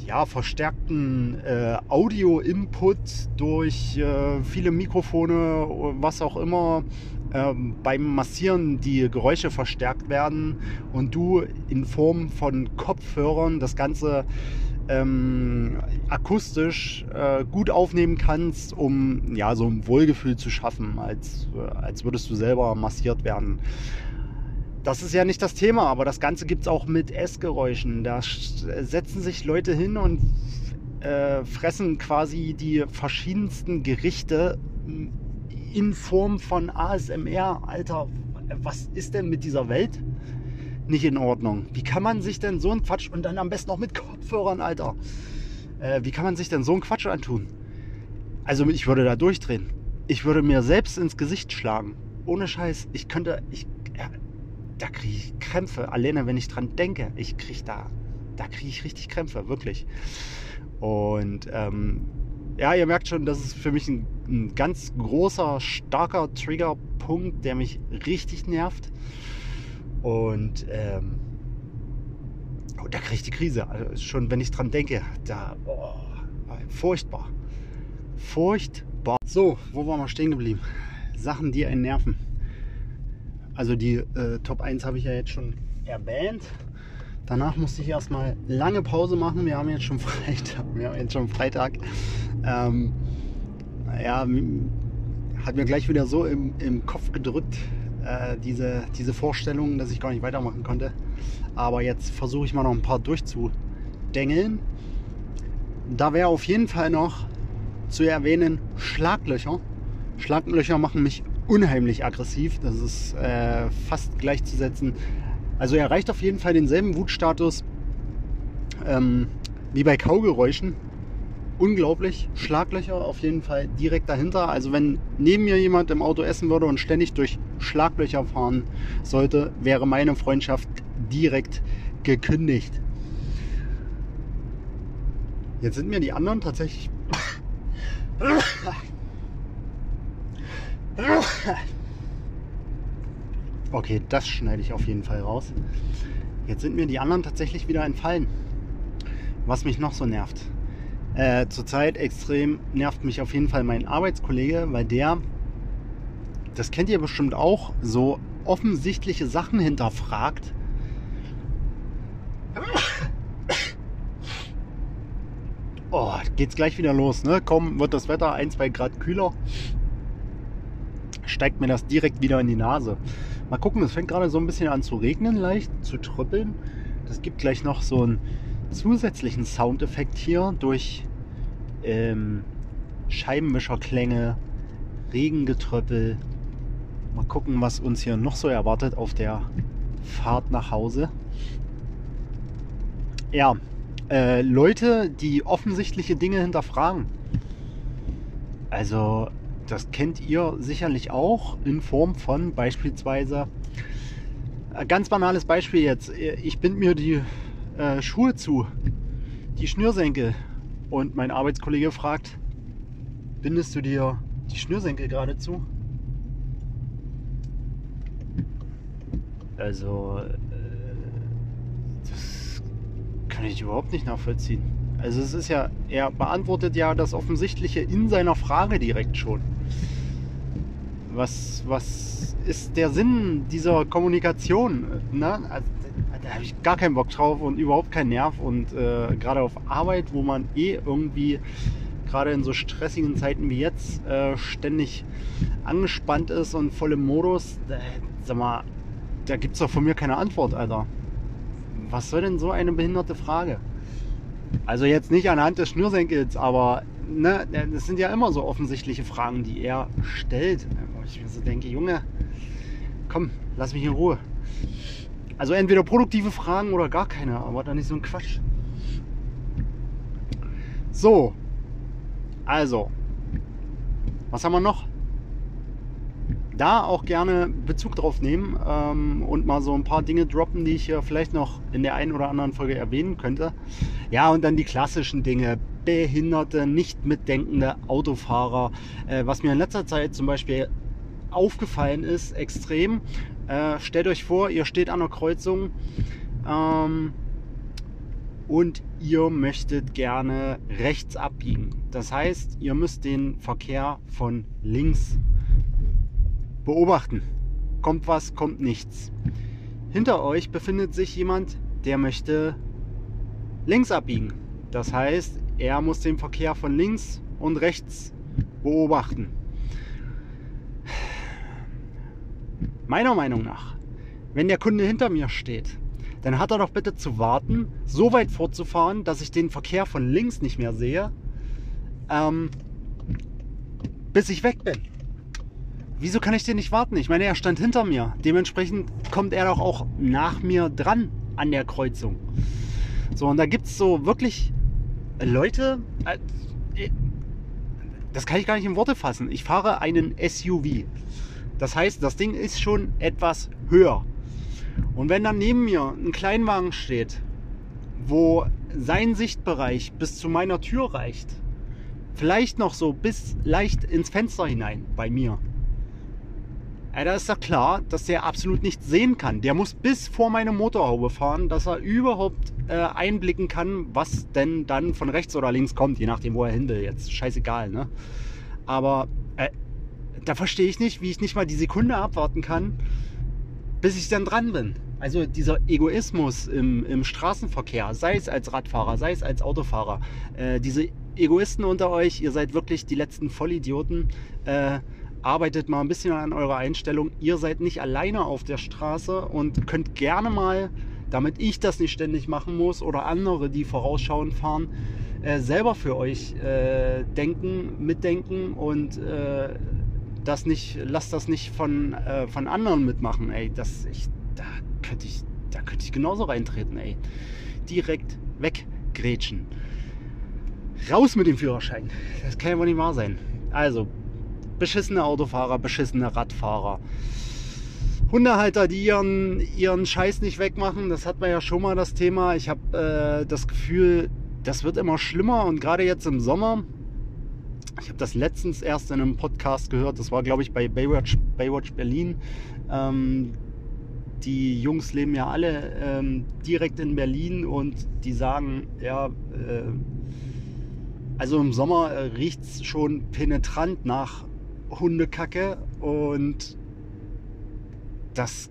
ja, verstärkten äh, Audio-Input durch äh, viele Mikrofone, was auch immer, ähm, beim Massieren die Geräusche verstärkt werden und du in Form von Kopfhörern das Ganze ähm, akustisch äh, gut aufnehmen kannst, um ja so ein Wohlgefühl zu schaffen, als, äh, als würdest du selber massiert werden. Das ist ja nicht das Thema, aber das Ganze gibt es auch mit Essgeräuschen. Da setzen sich Leute hin und äh, fressen quasi die verschiedensten Gerichte in Form von ASMR. Alter, was ist denn mit dieser Welt nicht in Ordnung? Wie kann man sich denn so einen Quatsch und dann am besten auch mit Kopfhörern, Alter? Äh, wie kann man sich denn so einen Quatsch antun? Also ich würde da durchdrehen. Ich würde mir selbst ins Gesicht schlagen. Ohne Scheiß. Ich könnte, ich, da kriege ich Krämpfe. Alleine, wenn ich dran denke, ich kriege da, da kriege ich richtig Krämpfe, wirklich. Und ähm, ja, ihr merkt schon, das ist für mich ein, ein ganz großer, starker Triggerpunkt, der mich richtig nervt. Und ähm, oh, da kriege ich die Krise. Also schon wenn ich dran denke, da oh, furchtbar. Furchtbar. So, wo waren wir stehen geblieben? Sachen, die einen nerven. Also die äh, Top 1 habe ich ja jetzt schon erwähnt. Danach musste ich erstmal lange Pause machen. Wir haben jetzt schon Freitag. Wir haben jetzt schon Freitag. Ähm, ja, hat mir gleich wieder so im, im Kopf gedrückt, äh, diese, diese Vorstellung, dass ich gar nicht weitermachen konnte. Aber jetzt versuche ich mal noch ein paar durchzudengeln. Da wäre auf jeden Fall noch zu erwähnen Schlaglöcher. Schlaglöcher machen mich unheimlich aggressiv. Das ist äh, fast gleichzusetzen. Also er erreicht auf jeden Fall denselben Wutstatus ähm, wie bei Kaugeräuschen. Unglaublich. Schlaglöcher auf jeden Fall direkt dahinter. Also wenn neben mir jemand im Auto essen würde und ständig durch Schlaglöcher fahren sollte, wäre meine Freundschaft direkt gekündigt. Jetzt sind mir die anderen tatsächlich. Okay, das schneide ich auf jeden Fall raus. Jetzt sind mir die anderen tatsächlich wieder entfallen. Was mich noch so nervt. Äh, zurzeit extrem nervt mich auf jeden Fall mein Arbeitskollege, weil der, das kennt ihr bestimmt auch, so offensichtliche Sachen hinterfragt. Oh, geht's gleich wieder los, ne? Kaum wird das Wetter ein, zwei Grad kühler, steigt mir das direkt wieder in die Nase. Mal gucken, es fängt gerade so ein bisschen an zu regnen, leicht zu tröppeln. Das gibt gleich noch so einen zusätzlichen Soundeffekt hier durch ähm, Scheibenwischerklänge, Regengetröppel. Mal gucken, was uns hier noch so erwartet auf der Fahrt nach Hause. Ja, äh, Leute, die offensichtliche Dinge hinterfragen. Also das kennt ihr sicherlich auch in Form von beispielsweise, äh, ganz banales Beispiel jetzt, ich bind mir die äh, Schuhe zu, die Schnürsenkel und mein Arbeitskollege fragt, bindest du dir die Schnürsenkel gerade zu? Also, äh, das kann ich überhaupt nicht nachvollziehen. Also es ist ja, er beantwortet ja das Offensichtliche in seiner Frage direkt schon. Was, was ist der Sinn dieser Kommunikation? Ne? Also, da habe ich gar keinen Bock drauf und überhaupt keinen Nerv. Und äh, gerade auf Arbeit, wo man eh irgendwie gerade in so stressigen Zeiten wie jetzt äh, ständig angespannt ist und voll im Modus, äh, sag mal, da gibt es doch von mir keine Antwort, Alter. Was soll denn so eine behinderte Frage? Also jetzt nicht anhand des Schnürsenkels, aber ne, das sind ja immer so offensichtliche Fragen, die er stellt. Wo ich mir so denke, Junge, komm, lass mich in Ruhe. Also entweder produktive Fragen oder gar keine, aber dann nicht so ein Quatsch. So, also, was haben wir noch? Da auch gerne Bezug drauf nehmen ähm, und mal so ein paar Dinge droppen, die ich hier vielleicht noch in der einen oder anderen Folge erwähnen könnte. Ja, und dann die klassischen Dinge. Behinderte, nicht mitdenkende Autofahrer. Äh, was mir in letzter Zeit zum Beispiel aufgefallen ist, extrem. Äh, stellt euch vor, ihr steht an der Kreuzung ähm, und ihr möchtet gerne rechts abbiegen. Das heißt, ihr müsst den Verkehr von links beobachten. Kommt was, kommt nichts. Hinter euch befindet sich jemand, der möchte links abbiegen. Das heißt, er muss den Verkehr von links und rechts beobachten. Meiner Meinung nach, wenn der Kunde hinter mir steht, dann hat er doch bitte zu warten, so weit fortzufahren, dass ich den Verkehr von links nicht mehr sehe, ähm, bis ich weg bin. Wieso kann ich den nicht warten? Ich meine, er stand hinter mir. Dementsprechend kommt er doch auch nach mir dran an der Kreuzung. So, und da gibt es so wirklich Leute, äh, das kann ich gar nicht in Worte fassen. Ich fahre einen SUV. Das heißt, das Ding ist schon etwas höher. Und wenn dann neben mir ein Kleinwagen steht, wo sein Sichtbereich bis zu meiner Tür reicht, vielleicht noch so bis leicht ins Fenster hinein bei mir, ja, da ist doch klar, dass der absolut nichts sehen kann. Der muss bis vor meine Motorhaube fahren, dass er überhaupt äh, einblicken kann, was denn dann von rechts oder links kommt, je nachdem, wo er hin will. Jetzt scheißegal, ne? Aber äh, da verstehe ich nicht, wie ich nicht mal die Sekunde abwarten kann, bis ich dann dran bin. Also dieser Egoismus im, im Straßenverkehr, sei es als Radfahrer, sei es als Autofahrer, äh, diese Egoisten unter euch, ihr seid wirklich die letzten Vollidioten. Äh, arbeitet mal ein bisschen an eurer Einstellung. Ihr seid nicht alleine auf der Straße und könnt gerne mal, damit ich das nicht ständig machen muss oder andere, die vorausschauend fahren, äh, selber für euch äh, denken, mitdenken und äh, das nicht, lasst das nicht von, äh, von anderen mitmachen, ey. Das, ich, da könnte ich, da könnte ich genauso reintreten, ey. Direkt weggrätschen. Raus mit dem Führerschein. Das kann ja wohl nicht wahr sein. Also, beschissene Autofahrer, beschissene Radfahrer. Hundehalter, die ihren, ihren Scheiß nicht wegmachen, das hat man ja schon mal das Thema. Ich habe äh, das Gefühl, das wird immer schlimmer und gerade jetzt im Sommer, ich habe das letztens erst in einem Podcast gehört, das war glaube ich bei Baywatch, Baywatch Berlin. Ähm, die Jungs leben ja alle ähm, direkt in Berlin und die sagen, ja, äh, also im Sommer äh, riecht es schon penetrant nach Hundekacke und das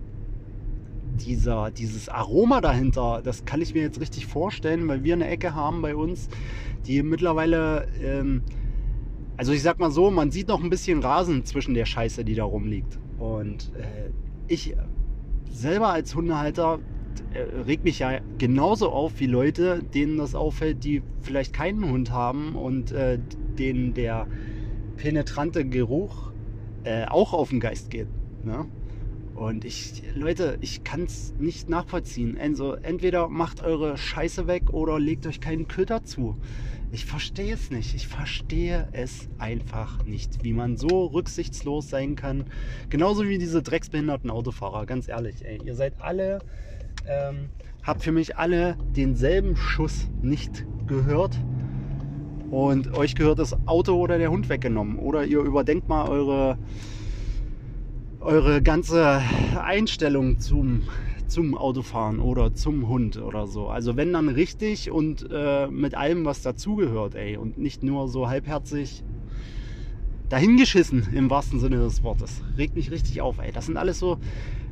dieser, dieses Aroma dahinter, das kann ich mir jetzt richtig vorstellen, weil wir eine Ecke haben bei uns, die mittlerweile, ähm, also ich sag mal so, man sieht noch ein bisschen Rasen zwischen der Scheiße, die da rumliegt. Und äh, ich selber als Hundehalter äh, regt mich ja genauso auf wie Leute, denen das auffällt, die vielleicht keinen Hund haben und äh, denen der penetrante Geruch äh, auch auf den Geist geht. Ne? Und ich, Leute, ich kann es nicht nachvollziehen. Also entweder macht eure Scheiße weg oder legt euch keinen Köder zu. Ich verstehe es nicht. Ich verstehe es einfach nicht, wie man so rücksichtslos sein kann. Genauso wie diese drecksbehinderten Autofahrer, ganz ehrlich. Ey, ihr seid alle, ähm, habt für mich alle denselben Schuss nicht gehört. Und euch gehört das Auto oder der Hund weggenommen. Oder ihr überdenkt mal eure eure ganze Einstellung zum, zum Autofahren oder zum Hund oder so. Also wenn dann richtig und äh, mit allem, was dazugehört, ey. Und nicht nur so halbherzig dahingeschissen im wahrsten Sinne des Wortes. Regt mich richtig auf, ey. Das sind alles so,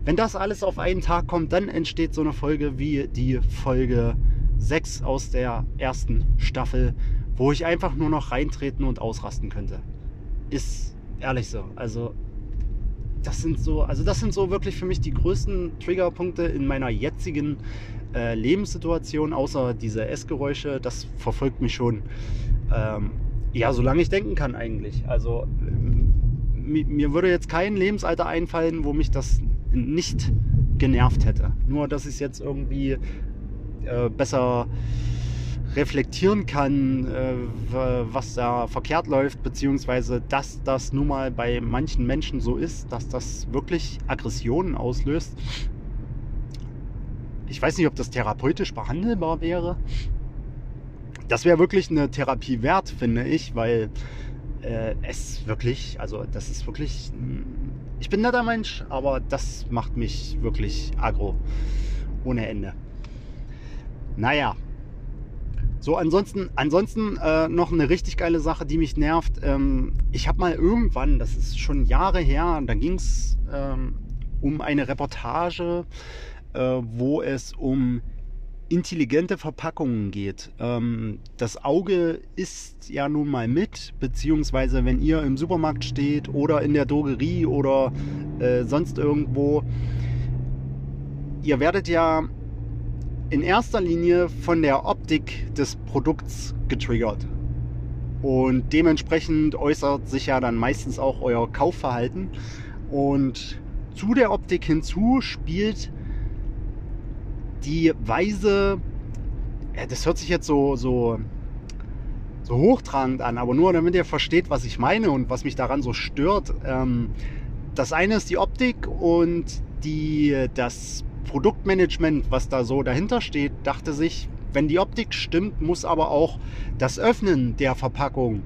wenn das alles auf einen Tag kommt, dann entsteht so eine Folge wie die Folge 6 aus der ersten Staffel, wo ich einfach nur noch reintreten und ausrasten könnte. Ist ehrlich so. Also das sind so, also das sind so wirklich für mich die größten Triggerpunkte in meiner jetzigen äh, Lebenssituation, außer diese Essgeräusche. Das verfolgt mich schon, ähm, ja, solange ich denken kann eigentlich. Also mir würde jetzt kein Lebensalter einfallen, wo mich das nicht genervt hätte. Nur, dass ich es jetzt irgendwie äh, besser reflektieren kann, äh, was da verkehrt läuft, beziehungsweise dass das nun mal bei manchen Menschen so ist, dass das wirklich Aggressionen auslöst. Ich weiß nicht, ob das therapeutisch behandelbar wäre. Das wäre wirklich eine Therapie wert, finde ich, weil äh, es wirklich, also das ist wirklich, ich bin netter Mensch, aber das macht mich wirklich aggro ohne Ende. Naja, so, ansonsten, ansonsten äh, noch eine richtig geile Sache, die mich nervt. Ähm, ich habe mal irgendwann, das ist schon Jahre her, da ging es ähm, um eine Reportage, äh, wo es um intelligente Verpackungen geht. Ähm, das Auge ist ja nun mal mit, beziehungsweise wenn ihr im Supermarkt steht oder in der Drogerie oder äh, sonst irgendwo, ihr werdet ja in erster Linie von der Optik des Produkts getriggert. Und dementsprechend äußert sich ja dann meistens auch euer Kaufverhalten. Und zu der Optik hinzu spielt die Weise, das hört sich jetzt so, so, so hochtragend an, aber nur damit ihr versteht, was ich meine und was mich daran so stört. Ähm, das eine ist die Optik und die, das Produktmanagement, was da so dahinter steht, dachte sich, wenn die Optik stimmt, muss aber auch das Öffnen der Verpackung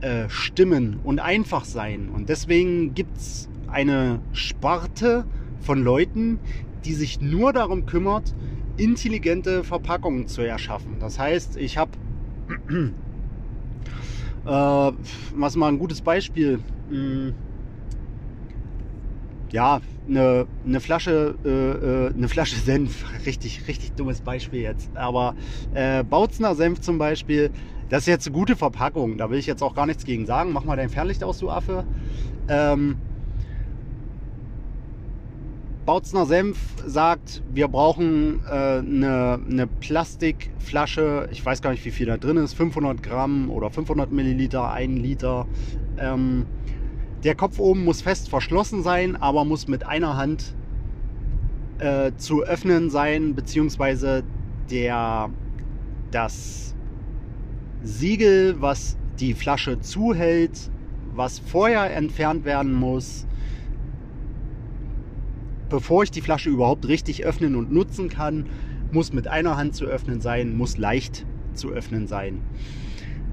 äh, stimmen und einfach sein. Und deswegen gibt es eine Sparte von Leuten, die sich nur darum kümmert, intelligente Verpackungen zu erschaffen. Das heißt, ich habe, äh, was mal ein gutes Beispiel, mh, hm, ja, eine, eine Flasche, äh, äh, eine Flasche Senf, richtig, richtig dummes Beispiel jetzt. Aber äh, Bautzner Senf zum Beispiel, das ist jetzt eine gute Verpackung. Da will ich jetzt auch gar nichts gegen sagen. Mach mal dein Fernlicht aus, du Affe. Ähm, Bautzner Senf sagt, wir brauchen äh, eine, eine Plastikflasche, ich weiß gar nicht, wie viel da drin ist, 500 Gramm oder 500 Milliliter, 1 Liter. Ähm, der Kopf oben muss fest verschlossen sein, aber muss mit einer Hand äh, zu öffnen sein, beziehungsweise der, das Siegel, was die Flasche zuhält, was vorher entfernt werden muss, bevor ich die Flasche überhaupt richtig öffnen und nutzen kann, muss mit einer Hand zu öffnen sein, muss leicht zu öffnen sein.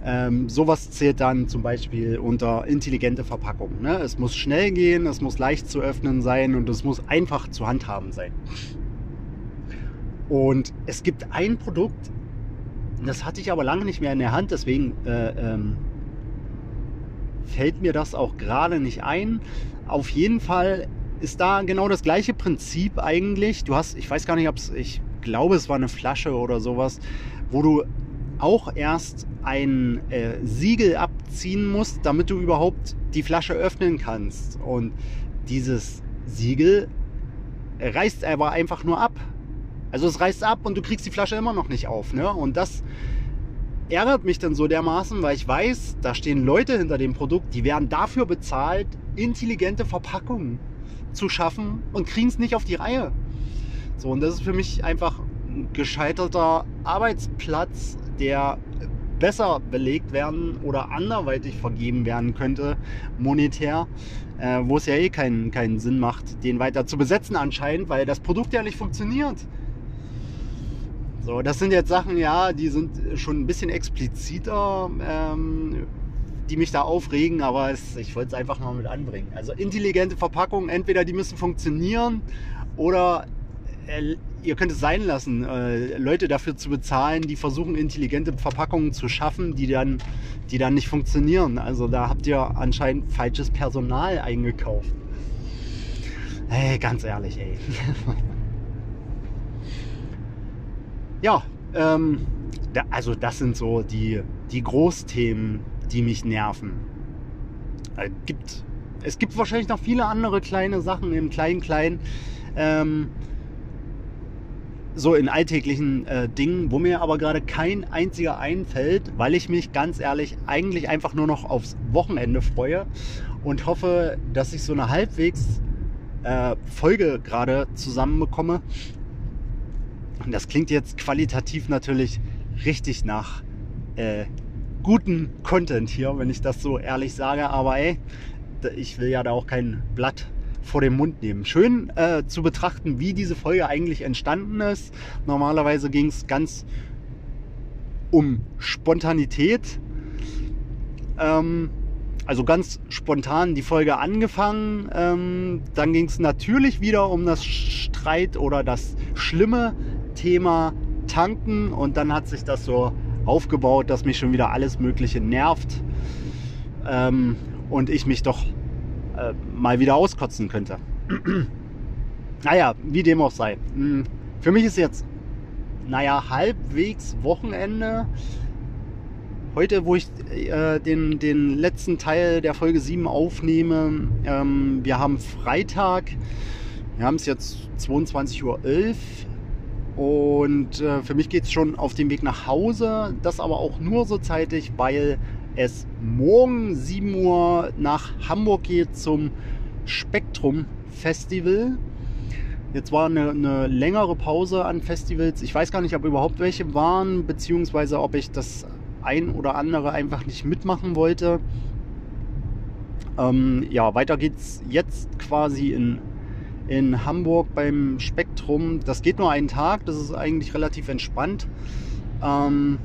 Ähm, sowas zählt dann zum Beispiel unter intelligente Verpackung. Ne? Es muss schnell gehen, es muss leicht zu öffnen sein und es muss einfach zu handhaben sein. Und es gibt ein Produkt, das hatte ich aber lange nicht mehr in der Hand, deswegen äh, ähm, fällt mir das auch gerade nicht ein. Auf jeden Fall ist da genau das gleiche Prinzip eigentlich. Du hast, ich weiß gar nicht, ob es, ich glaube, es war eine Flasche oder sowas, wo du auch erst ein äh, Siegel abziehen musst, damit du überhaupt die Flasche öffnen kannst. Und dieses Siegel reißt aber einfach nur ab. Also es reißt ab und du kriegst die Flasche immer noch nicht auf. Ne? Und das ärgert mich dann so dermaßen, weil ich weiß, da stehen Leute hinter dem Produkt, die werden dafür bezahlt, intelligente Verpackungen zu schaffen und kriegen es nicht auf die Reihe. So, und das ist für mich einfach ein gescheiterter Arbeitsplatz, der besser belegt werden oder anderweitig vergeben werden könnte, monetär, äh, wo es ja eh keinen, keinen Sinn macht, den weiter zu besetzen anscheinend, weil das Produkt ja nicht funktioniert. So, das sind jetzt Sachen, ja, die sind schon ein bisschen expliziter, ähm, die mich da aufregen, aber es, ich wollte es einfach mal mit anbringen. Also intelligente Verpackungen, entweder die müssen funktionieren oder äh, ihr könnt es sein lassen, äh, Leute dafür zu bezahlen, die versuchen, intelligente Verpackungen zu schaffen, die dann, die dann nicht funktionieren. Also da habt ihr anscheinend falsches Personal eingekauft. Hey, ganz ehrlich, ey. ja, ähm, da, also das sind so die, die Großthemen, die mich nerven. Äh, gibt, es gibt wahrscheinlich noch viele andere kleine Sachen im Klein-Klein. Ähm, so in alltäglichen äh, Dingen, wo mir aber gerade kein einziger einfällt, weil ich mich ganz ehrlich eigentlich einfach nur noch aufs Wochenende freue und hoffe, dass ich so eine halbwegs äh, Folge gerade zusammenbekomme. Und das klingt jetzt qualitativ natürlich richtig nach äh, guten Content hier, wenn ich das so ehrlich sage. Aber ey, ich will ja da auch kein Blatt vor dem Mund nehmen. Schön äh, zu betrachten, wie diese Folge eigentlich entstanden ist. Normalerweise ging es ganz um Spontanität. Ähm, also ganz spontan die Folge angefangen. Ähm, dann ging es natürlich wieder um das Streit oder das schlimme Thema Tanken. Und dann hat sich das so aufgebaut, dass mich schon wieder alles Mögliche nervt. Ähm, und ich mich doch äh, mal wieder auskotzen könnte. naja, wie dem auch sei. Hm, für mich ist jetzt, naja, halbwegs Wochenende. Heute, wo ich äh, den, den letzten Teil der Folge 7 aufnehme, ähm, wir haben Freitag, wir haben es jetzt 22.11 Uhr und äh, für mich geht es schon auf dem Weg nach Hause, das aber auch nur so zeitig, weil es morgen 7 Uhr nach Hamburg geht zum Spektrum Festival. Jetzt war eine, eine, längere Pause an Festivals. Ich weiß gar nicht, ob überhaupt welche waren, beziehungsweise ob ich das ein oder andere einfach nicht mitmachen wollte. Ähm, ja, weiter geht's jetzt quasi in, in Hamburg beim Spektrum. Das geht nur einen Tag, das ist eigentlich relativ entspannt. Ähm,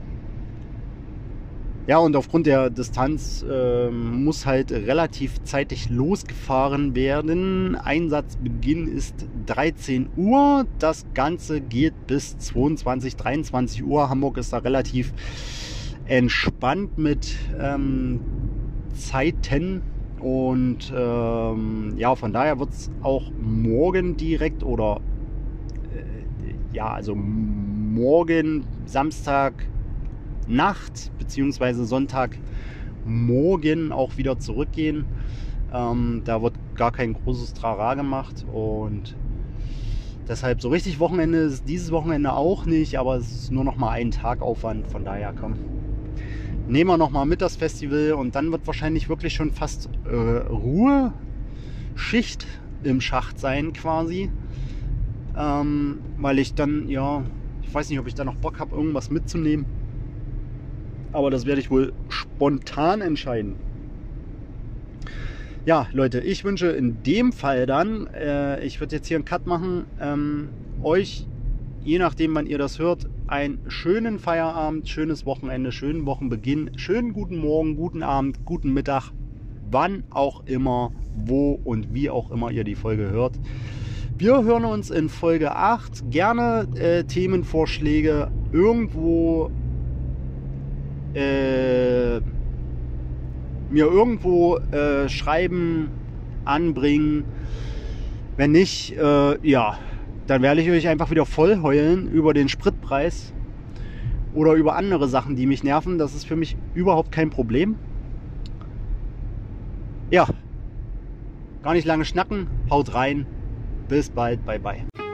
ja, und aufgrund der Distanz äh, muss halt relativ zeitig losgefahren werden. Einsatzbeginn ist 13 Uhr. Das Ganze geht bis 22, 23 Uhr. Hamburg ist da relativ entspannt mit ähm, Zeiten. Und ähm, ja, von daher wird es auch morgen direkt oder äh, ja, also morgen Samstag Nacht bzw. Sonntagmorgen auch wieder zurückgehen. Ähm, da wird gar kein großes Trara gemacht und deshalb so richtig Wochenende ist dieses Wochenende auch nicht, aber es ist nur noch mal ein Tag Aufwand. Von daher komm, nehmen wir nochmal mit das Festival und dann wird wahrscheinlich wirklich schon fast äh, Ruheschicht im Schacht sein quasi. Ähm, weil ich dann, ja, ich weiß nicht, ob ich da noch Bock habe, irgendwas mitzunehmen. Aber das werde ich wohl spontan entscheiden. Ja, Leute, ich wünsche in dem Fall dann, äh, ich würde jetzt hier einen Cut machen, ähm, euch, je nachdem, wann ihr das hört, einen schönen Feierabend, schönes Wochenende, schönen Wochenbeginn, schönen guten Morgen, guten Abend, guten Mittag, wann auch immer, wo und wie auch immer ihr die Folge hört. Wir hören uns in Folge 8. Gerne äh, Themenvorschläge irgendwo äh, mir irgendwo äh, schreiben, anbringen. Wenn nicht, äh, ja, dann werde ich euch einfach wieder voll heulen über den Spritpreis oder über andere Sachen, die mich nerven. Das ist für mich überhaupt kein Problem. Ja, gar nicht lange schnacken. Haut rein. Bis bald. Bye bye.